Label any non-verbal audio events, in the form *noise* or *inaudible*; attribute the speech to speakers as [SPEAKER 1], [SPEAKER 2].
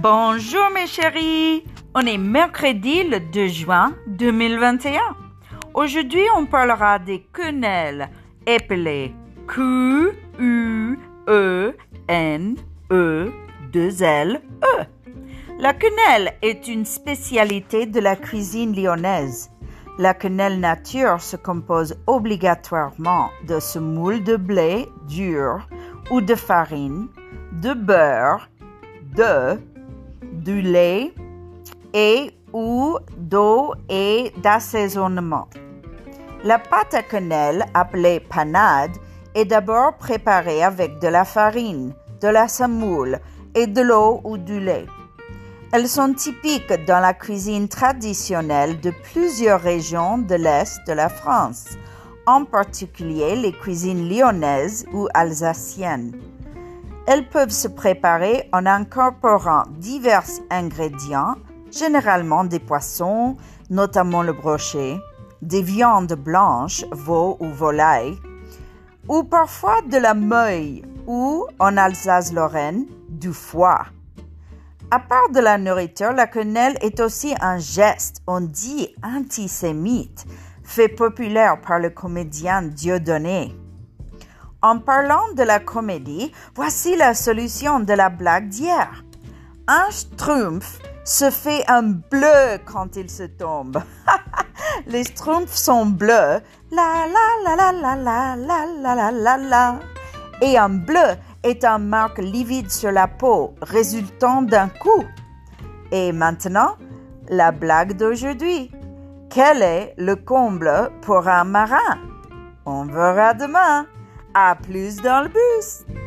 [SPEAKER 1] Bonjour mes chéris, on est mercredi le 2 juin 2021. Aujourd'hui on parlera des quenelles épelées Q, U, E, N, E, 2 L, E. La quenelle est une spécialité de la cuisine lyonnaise. La quenelle nature se compose obligatoirement de semoule de blé dur ou de farine, de beurre, de du lait et ou d'eau et d'assaisonnement. La pâte à quenelle, appelée panade, est d'abord préparée avec de la farine, de la semoule et de l'eau ou du lait. Elles sont typiques dans la cuisine traditionnelle de plusieurs régions de l'Est de la France, en particulier les cuisines lyonnaises ou alsaciennes. Elles peuvent se préparer en incorporant divers ingrédients, généralement des poissons, notamment le brochet, des viandes blanches, veau ou volaille, ou parfois de la meuille ou, en Alsace-Lorraine, du foie. À part de la nourriture, la quenelle est aussi un geste, on dit antisémite, fait populaire par le comédien Dieudonné. En parlant de la comédie, voici la solution de la blague d'hier. Un schtroumpf se fait un bleu quand il se tombe. *laughs* Les schtroumpfs sont bleus. Et un bleu est un marque livide sur la peau résultant d'un coup. Et maintenant, la blague d'aujourd'hui. Quel est le comble pour un marin? On verra demain. À plus dans le bus